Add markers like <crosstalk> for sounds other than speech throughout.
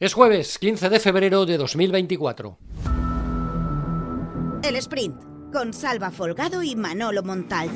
Es jueves 15 de febrero de 2024. El sprint con Salva Folgado y Manolo Montal.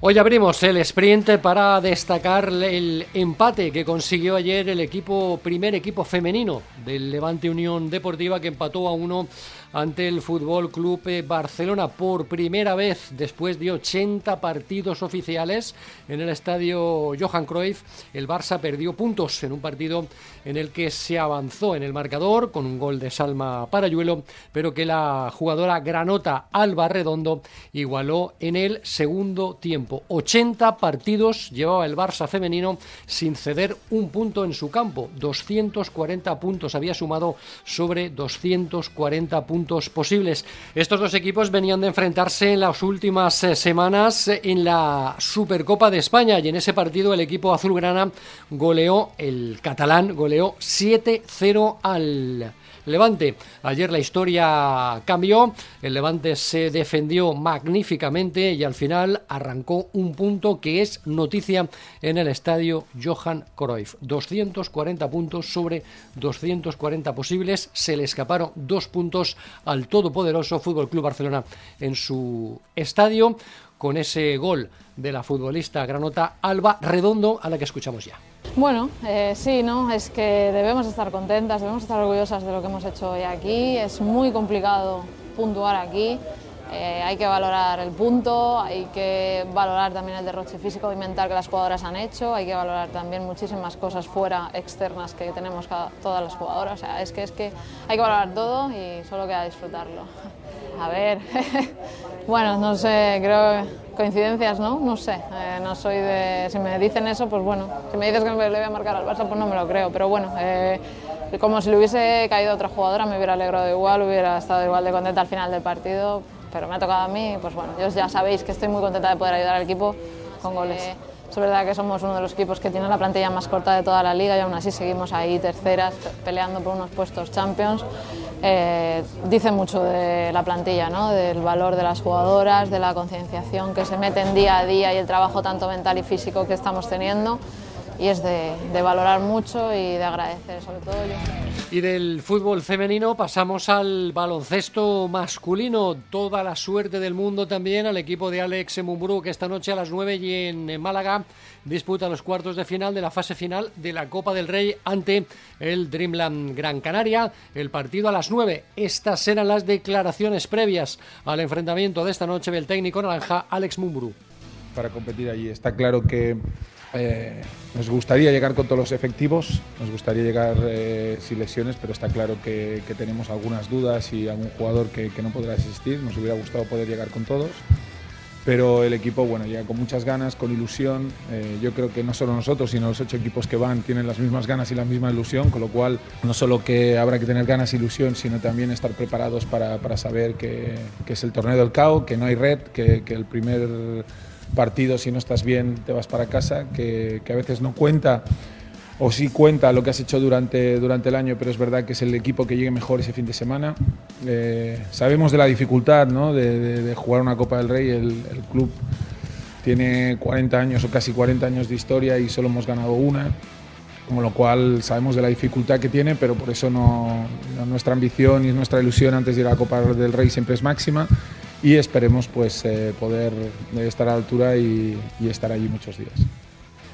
Hoy abrimos el sprint para destacar el empate que consiguió ayer el equipo primer equipo femenino del Levante Unión Deportiva que empató a uno ante el Fútbol Club Barcelona por primera vez después de 80 partidos oficiales en el estadio Johan Cruyff. El Barça perdió puntos en un partido en el que se avanzó en el marcador con un gol de Salma Parayuelo, pero que la jugadora granota Alba Redondo igualó en el segundo tiempo. 80 partidos llevaba el Barça femenino sin ceder un punto en su campo. 240 puntos había sumado sobre 240 puntos posibles. Estos dos equipos venían de enfrentarse en las últimas eh, semanas en la Supercopa de España y en ese partido el equipo azulgrana goleó, el catalán goleó 7-0 al Levante. Ayer la historia cambió, el Levante se defendió magníficamente y al final arrancó un punto que es noticia en el estadio Johan Cruyff. 240 puntos sobre 240 posibles, se le escaparon dos puntos al todopoderoso Fútbol Club Barcelona en su estadio con ese gol de la futbolista granota Alba Redondo a la que escuchamos ya. Bueno, eh, sí, ¿no? es que debemos estar contentas, debemos estar orgullosas de lo que hemos hecho hoy aquí. Es muy complicado puntuar aquí. Eh, hay que valorar el punto, hay que valorar también el derroche físico y mental que las jugadoras han hecho, hay que valorar también muchísimas cosas fuera, externas que tenemos todas las jugadoras. O sea, es que, es que hay que valorar todo y solo queda disfrutarlo. A ver, <laughs> bueno, no sé, creo coincidencias, ¿no? No sé, eh, no soy de... Si me dicen eso, pues bueno, si me dices que le voy a marcar al Barça, pues no me lo creo, pero bueno, eh, como si le hubiese caído otra jugadora, me hubiera alegrado igual, hubiera estado igual de contenta al final del partido, pero me ha tocado a mí, pues bueno, ya sabéis que estoy muy contenta de poder ayudar al equipo con goles. Es verdad que somos uno de los equipos que tiene la plantilla más corta de toda la liga y aún así seguimos ahí terceras peleando por unos puestos champions. Eh, dice mucho de la plantilla, ¿no? del valor de las jugadoras, de la concienciación que se meten día a día y el trabajo tanto mental y físico que estamos teniendo y es de, valorar mucho y de agradecer sobre todo yo. Y del fútbol femenino pasamos al baloncesto masculino. Toda la suerte del mundo también al equipo de Alex Mumbrú que esta noche a las 9 y en Málaga disputa los cuartos de final de la fase final de la Copa del Rey ante el Dreamland Gran Canaria. El partido a las 9. Estas eran las declaraciones previas al enfrentamiento de esta noche del técnico naranja Alex Mumbrú. Para competir allí está claro que eh, nos gustaría llegar con todos los efectivos, nos gustaría llegar eh, sin lesiones, pero está claro que, tenemos algunas dudas y algún jugador que, no podrá asistir. Nos hubiera gustado poder llegar con todos, pero el equipo bueno, llega con muchas ganas, con ilusión. Eh, yo creo que no solo nosotros, sino los ocho equipos que van tienen las mismas ganas y la misma ilusión, con lo cual no solo que habrá que tener ganas e ilusión, sino también estar preparados para, saber que, es el torneo del CAO, que no hay red, que, que el primer partido, si no estás bien, te vas para casa, que, a veces no cuenta o sí cuenta lo que has hecho durante, durante el año, pero es verdad que es el equipo que llegue mejor ese fin de semana. Eh, sabemos de la dificultad de, jugar una Copa del Rey, el, club tiene 40 años o casi 40 años de historia y solo hemos ganado una, con lo cual sabemos de la dificultad que tiene, pero por eso no, nuestra ambición y nuestra ilusión antes de ir a la Copa del Rey siempre es máxima y esperemos pues eh, poder estar a la altura y, y estar allí muchos días.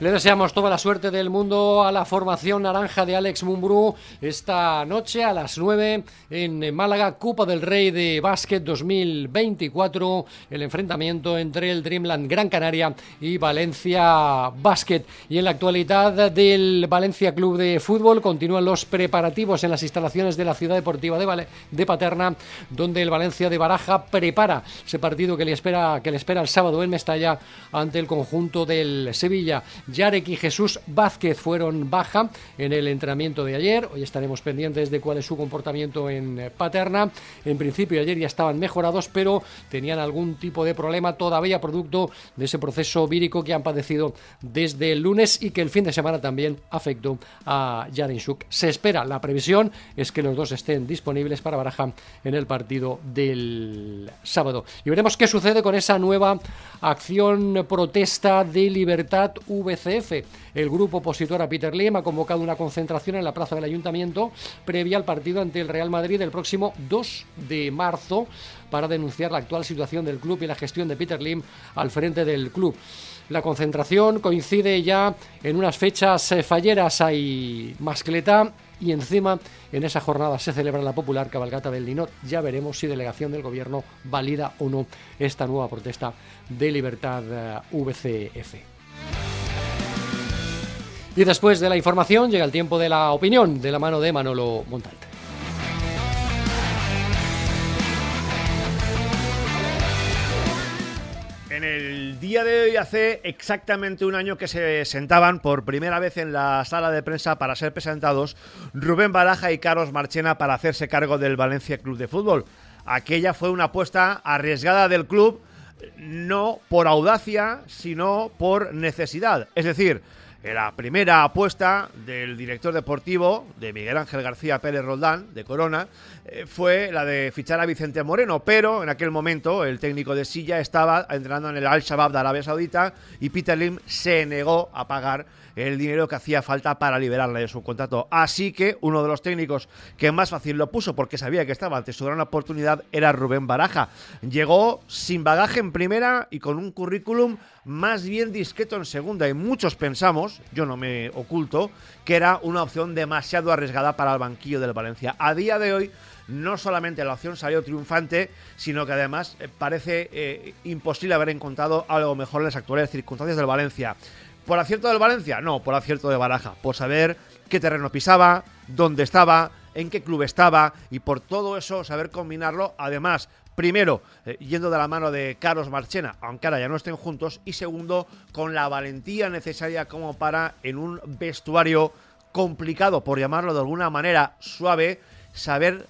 Le deseamos toda la suerte del mundo a la formación naranja de Alex Mumbrú esta noche a las 9 en Málaga, Copa del Rey de Básquet 2024, el enfrentamiento entre el Dreamland Gran Canaria y Valencia Básquet. Y en la actualidad del Valencia Club de Fútbol continúan los preparativos en las instalaciones de la Ciudad Deportiva de, Paterna, donde el Valencia de Baraja prepara ese partido que le espera, que le espera el sábado en Mestalla ante el conjunto del Sevilla. Yarek y Jesús Vázquez fueron baja en el entrenamiento de ayer. Hoy estaremos pendientes de cuál es su comportamiento en eh, Paterna. En principio ayer ya estaban mejorados, pero tenían algún tipo de problema todavía producto de ese proceso vírico que han padecido desde el lunes y que el fin de semana también afectó a Shuk. Se espera, la previsión es que los dos estén disponibles para Baraja en el partido del sábado. Y veremos qué sucede con esa nueva acción protesta de Libertad El grupo opositor a Peter Lim ha convocado una concentración en la plaza del ayuntamiento previa al partido ante el Real Madrid el próximo 2 de marzo para denunciar la actual situación del club y la gestión de Peter Lim al frente del club. La concentración coincide ya en unas fechas eh, falleras hay mascleta y encima en esa jornada se celebra la popular cabalgata del Linot. Ya veremos si delegación del gobierno valida o no esta nueva protesta de libertad eh, VCF. Y después de la información llega el tiempo de la opinión de la mano de Manolo Montante. En el día de hoy hace exactamente un año que se sentaban por primera vez en la sala de prensa para ser presentados Rubén Baraja y Carlos Marchena para hacerse cargo del Valencia Club de Fútbol. Aquella fue una apuesta arriesgada del club, no por audacia, sino por necesidad. Es decir, la primera apuesta del director deportivo, de Miguel Ángel García Pérez Roldán, de Corona, eh, fue la de fichar a Vicente Moreno, pero en aquel momento el técnico de Silla estaba entrenando en el Al-Shabaab de Arabia Saudita y Peter Lim se negó a pagar el dinero que hacía falta para liberarle de su contrato. Así que uno de los técnicos que más fácil lo puso porque sabía que estaba ante su gran oportunidad era Rubén Baraja. Llegó sin bagaje en primera y con un currículum más bien discreto en segunda y muchos pensamos, yo no me oculto, que era una opción demasiado arriesgada para el banquillo del Valencia. A día de hoy no solamente la opción salió triunfante, sino que además eh, parece eh, imposible haber encontrado algo mejor en las actuales circunstancias del Valencia. ¿Por acierto del Valencia? No, por acierto de Baraja. Por saber qué terreno pisaba, dónde estaba, en qué club estaba y por todo eso saber combinarlo. Además, primero, eh, yendo de la mano de Carlos Marchena, aunque ahora ya no estén juntos. Y segundo, con la valentía necesaria como para, en un vestuario complicado, por llamarlo de alguna manera suave, saber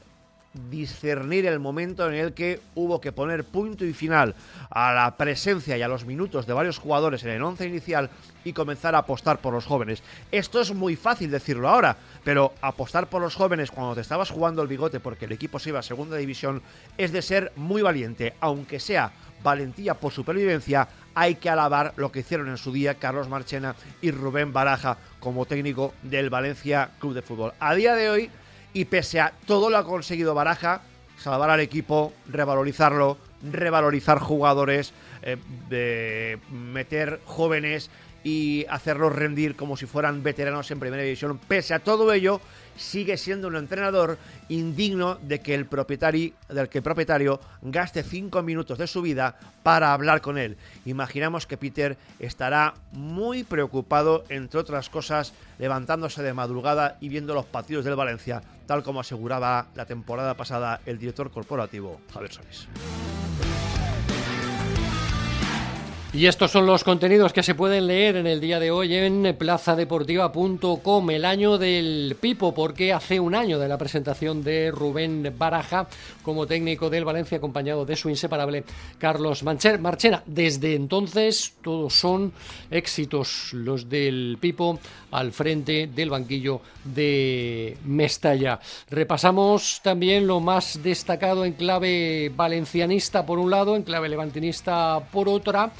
discernir el momento en el que hubo que poner punto y final a la presencia y a los minutos de varios jugadores en el once inicial y comenzar a apostar por los jóvenes. Esto es muy fácil decirlo ahora, pero apostar por los jóvenes cuando te estabas jugando el bigote porque el equipo se iba a segunda división es de ser muy valiente, aunque sea valentía por supervivencia, hay que alabar lo que hicieron en su día Carlos Marchena y Rubén Baraja como técnico del Valencia Club de Fútbol. A día de hoy y pese a todo lo ha conseguido Baraja, salvar al equipo, revalorizarlo, revalorizar jugadores, eh, de meter jóvenes y hacerlos rendir como si fueran veteranos en primera división. Pese a todo ello, sigue siendo un entrenador indigno de que el propietario, del que propietario gaste cinco minutos de su vida para hablar con él. Imaginamos que Peter estará muy preocupado, entre otras cosas, levantándose de madrugada y viendo los partidos del Valencia, tal como aseguraba la temporada pasada el director corporativo Javier Solís. Y estos son los contenidos que se pueden leer en el día de hoy en plazadeportiva.com, el año del Pipo, porque hace un año de la presentación de Rubén Baraja como técnico del Valencia, acompañado de su inseparable Carlos Marchena. Desde entonces, todos son éxitos los del Pipo al frente del banquillo de Mestalla. Repasamos también lo más destacado en clave valencianista por un lado, en clave levantinista por otra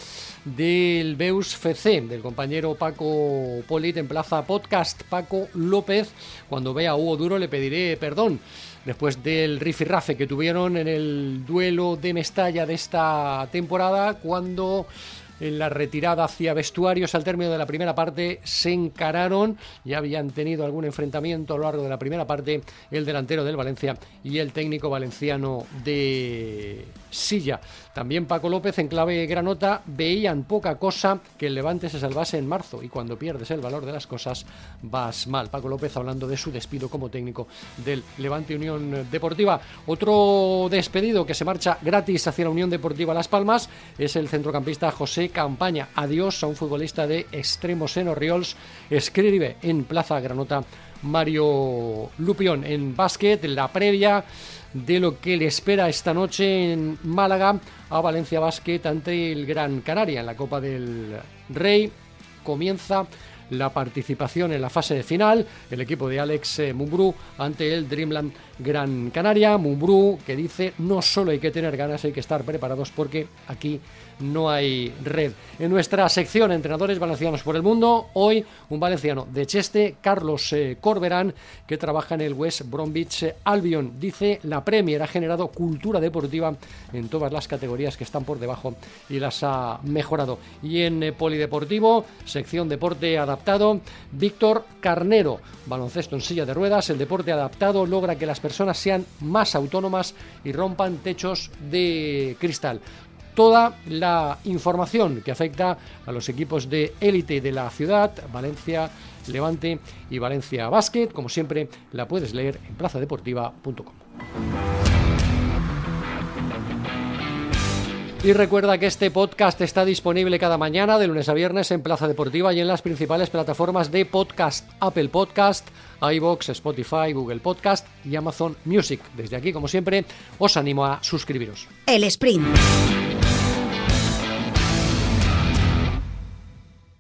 del Beus FC, del compañero Paco Polit en Plaza Podcast, Paco López. Cuando vea a Hugo Duro le pediré perdón después del rifirrafe que tuvieron en el duelo de Mestalla de esta temporada, cuando en la retirada hacia vestuarios al término de la primera parte se encararon, ya habían tenido algún enfrentamiento a lo largo de la primera parte el delantero del Valencia y el técnico valenciano de Silla. También Paco López en clave granota veían poca cosa que el Levante se salvase en marzo y cuando pierdes el valor de las cosas vas mal. Paco López hablando de su despido como técnico del Levante Unión Deportiva. Otro despedido que se marcha gratis hacia la Unión Deportiva Las Palmas es el centrocampista José Campaña. Adiós a un futbolista de extremos en Oriols. Escribe en Plaza Granota Mario Lupión en básquet, la previa de lo que le espera esta noche en Málaga a Valencia Básquet ante el Gran Canaria en la Copa del Rey. Comienza la participación en la fase de final, el equipo de Alex eh, Mumbrú ante el Dreamland Gran Canaria. Mumbrú que dice no solo hay que tener ganas, hay que estar preparados porque aquí no hay red. En nuestra sección Entrenadores Valencianos por el Mundo, hoy un valenciano de Cheste, Carlos eh, Corberán, que trabaja en el West Bromwich Albion. Dice, la Premier ha generado cultura deportiva en todas las categorías que están por debajo y las ha mejorado. Y en eh, Polideportivo, sección Deporte Adaptado, Víctor Carnero, baloncesto en silla de ruedas, el deporte adaptado logra que las personas sean más autónomas y rompan techos de cristal toda la información que afecta a los equipos de élite de la ciudad, Valencia, Levante y Valencia Basket. Como siempre, la puedes leer en plazadeportiva.com. Y recuerda que este podcast está disponible cada mañana de lunes a viernes en Plaza Deportiva y en las principales plataformas de podcast, Apple Podcast, iBox, Spotify, Google Podcast y Amazon Music. Desde aquí, como siempre, os animo a suscribiros. El sprint.